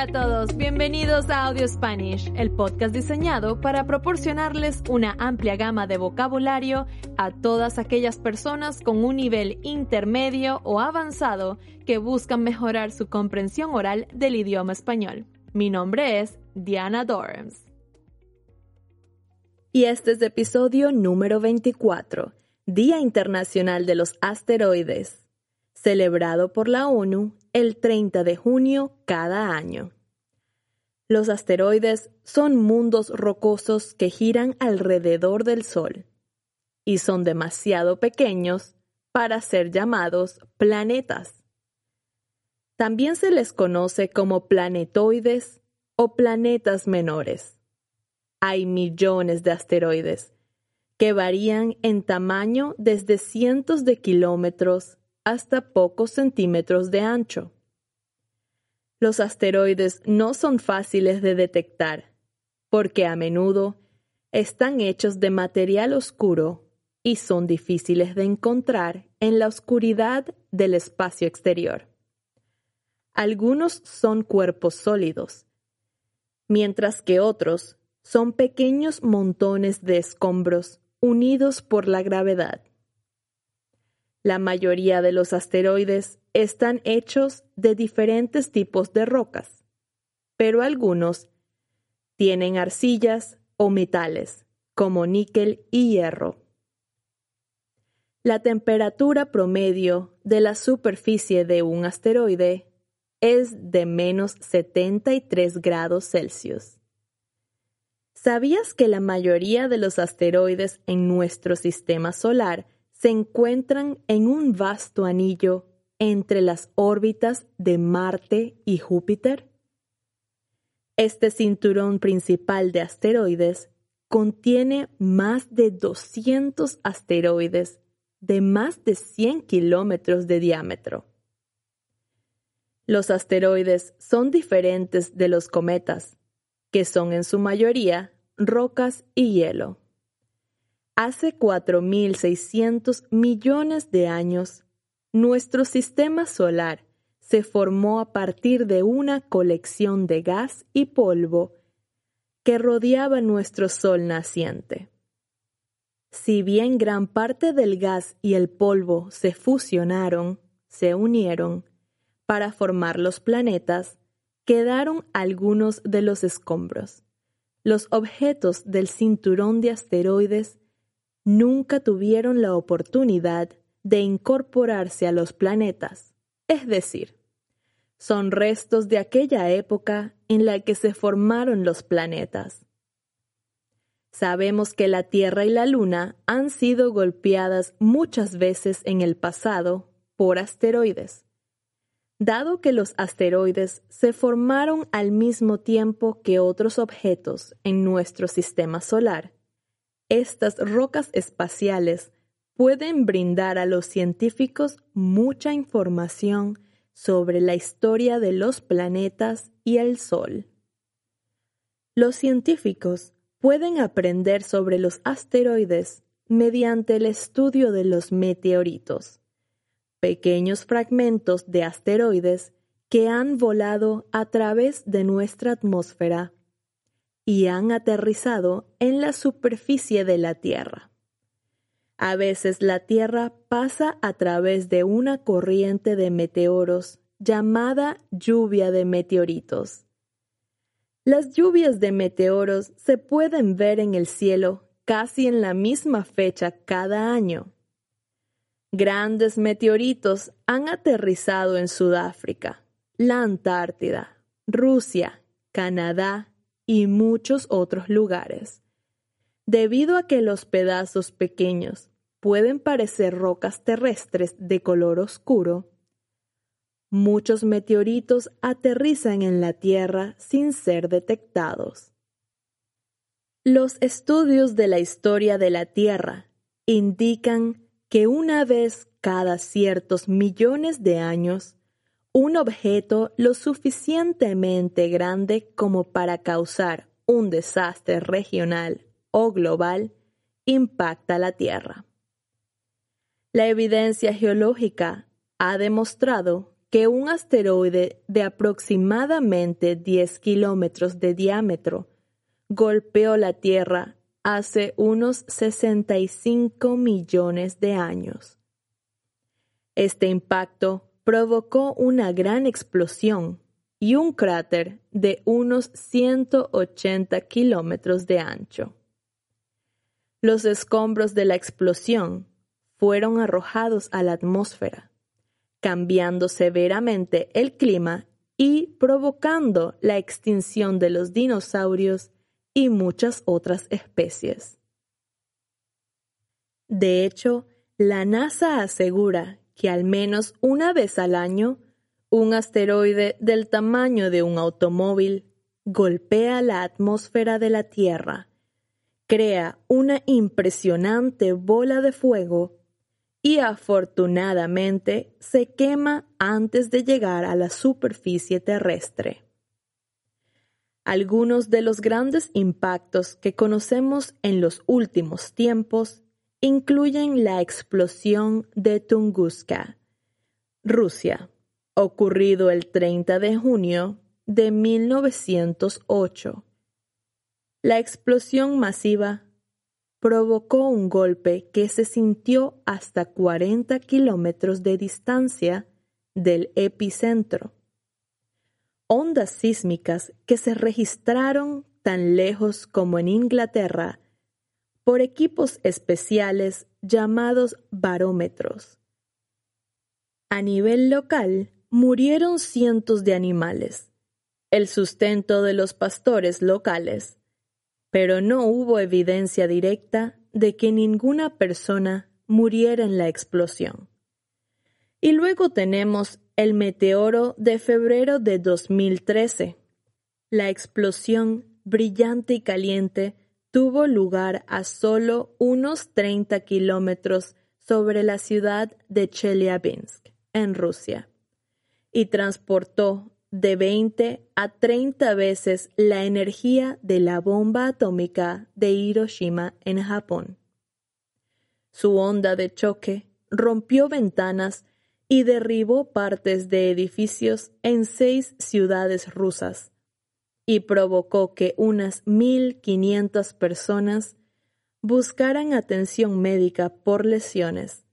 Hola a todos, bienvenidos a Audio Spanish, el podcast diseñado para proporcionarles una amplia gama de vocabulario a todas aquellas personas con un nivel intermedio o avanzado que buscan mejorar su comprensión oral del idioma español. Mi nombre es Diana Dorms. Y este es episodio número 24, Día Internacional de los Asteroides, celebrado por la ONU el 30 de junio cada año. Los asteroides son mundos rocosos que giran alrededor del Sol y son demasiado pequeños para ser llamados planetas. También se les conoce como planetoides o planetas menores. Hay millones de asteroides que varían en tamaño desde cientos de kilómetros hasta pocos centímetros de ancho. Los asteroides no son fáciles de detectar porque a menudo están hechos de material oscuro y son difíciles de encontrar en la oscuridad del espacio exterior. Algunos son cuerpos sólidos, mientras que otros son pequeños montones de escombros unidos por la gravedad. La mayoría de los asteroides están hechos de diferentes tipos de rocas, pero algunos tienen arcillas o metales, como níquel y hierro. La temperatura promedio de la superficie de un asteroide es de menos 73 grados Celsius. ¿Sabías que la mayoría de los asteroides en nuestro sistema solar se encuentran en un vasto anillo entre las órbitas de Marte y Júpiter. Este cinturón principal de asteroides contiene más de 200 asteroides de más de 100 kilómetros de diámetro. Los asteroides son diferentes de los cometas, que son en su mayoría rocas y hielo. Hace 4.600 millones de años, nuestro sistema solar se formó a partir de una colección de gas y polvo que rodeaba nuestro Sol naciente. Si bien gran parte del gas y el polvo se fusionaron, se unieron, para formar los planetas, quedaron algunos de los escombros. Los objetos del cinturón de asteroides nunca tuvieron la oportunidad de incorporarse a los planetas, es decir, son restos de aquella época en la que se formaron los planetas. Sabemos que la Tierra y la Luna han sido golpeadas muchas veces en el pasado por asteroides. Dado que los asteroides se formaron al mismo tiempo que otros objetos en nuestro sistema solar, estas rocas espaciales pueden brindar a los científicos mucha información sobre la historia de los planetas y el Sol. Los científicos pueden aprender sobre los asteroides mediante el estudio de los meteoritos, pequeños fragmentos de asteroides que han volado a través de nuestra atmósfera y han aterrizado en la superficie de la Tierra. A veces la Tierra pasa a través de una corriente de meteoros llamada lluvia de meteoritos. Las lluvias de meteoros se pueden ver en el cielo casi en la misma fecha cada año. Grandes meteoritos han aterrizado en Sudáfrica, la Antártida, Rusia, Canadá y muchos otros lugares. Debido a que los pedazos pequeños pueden parecer rocas terrestres de color oscuro, muchos meteoritos aterrizan en la Tierra sin ser detectados. Los estudios de la historia de la Tierra indican que una vez cada ciertos millones de años, un objeto lo suficientemente grande como para causar un desastre regional o global impacta la Tierra. La evidencia geológica ha demostrado que un asteroide de aproximadamente 10 kilómetros de diámetro golpeó la Tierra hace unos 65 millones de años. Este impacto provocó una gran explosión y un cráter de unos 180 kilómetros de ancho. Los escombros de la explosión fueron arrojados a la atmósfera, cambiando severamente el clima y provocando la extinción de los dinosaurios y muchas otras especies. De hecho, la NASA asegura que al menos una vez al año, un asteroide del tamaño de un automóvil golpea la atmósfera de la Tierra, crea una impresionante bola de fuego y afortunadamente se quema antes de llegar a la superficie terrestre. Algunos de los grandes impactos que conocemos en los últimos tiempos incluyen la explosión de Tunguska, Rusia, ocurrido el 30 de junio de 1908. La explosión masiva provocó un golpe que se sintió hasta 40 kilómetros de distancia del epicentro ondas sísmicas que se registraron tan lejos como en Inglaterra por equipos especiales llamados barómetros. A nivel local, murieron cientos de animales, el sustento de los pastores locales, pero no hubo evidencia directa de que ninguna persona muriera en la explosión. Y luego tenemos el meteoro de febrero de 2013. La explosión brillante y caliente tuvo lugar a solo unos 30 kilómetros sobre la ciudad de Chelyabinsk, en Rusia, y transportó de 20 a 30 veces la energía de la bomba atómica de Hiroshima en Japón. Su onda de choque rompió ventanas y derribó partes de edificios en seis ciudades rusas y provocó que unas 1.500 personas buscaran atención médica por lesiones,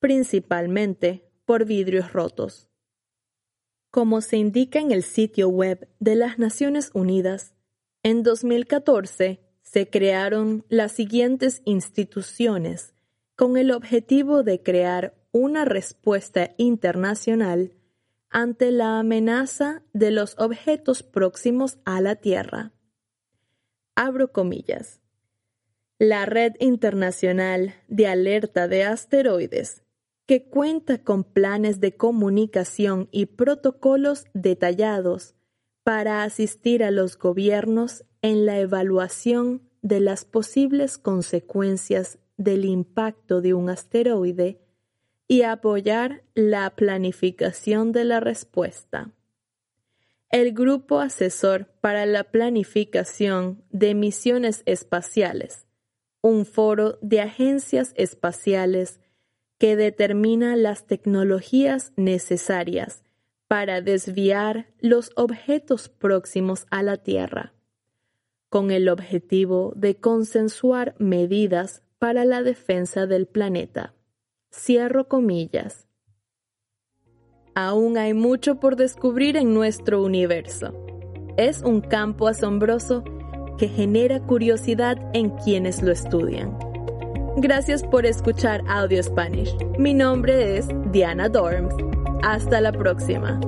principalmente por vidrios rotos. Como se indica en el sitio web de las Naciones Unidas, en 2014 se crearon las siguientes instituciones con el objetivo de crear una respuesta internacional ante la amenaza de los objetos próximos a la Tierra. Abro comillas. La Red Internacional de Alerta de Asteroides, que cuenta con planes de comunicación y protocolos detallados para asistir a los gobiernos en la evaluación de las posibles consecuencias del impacto de un asteroide y apoyar la planificación de la respuesta. El Grupo Asesor para la Planificación de Misiones Espaciales, un foro de agencias espaciales que determina las tecnologías necesarias para desviar los objetos próximos a la Tierra, con el objetivo de consensuar medidas para la defensa del planeta. Cierro comillas. Aún hay mucho por descubrir en nuestro universo. Es un campo asombroso que genera curiosidad en quienes lo estudian. Gracias por escuchar Audio Spanish. Mi nombre es Diana Dorms. Hasta la próxima.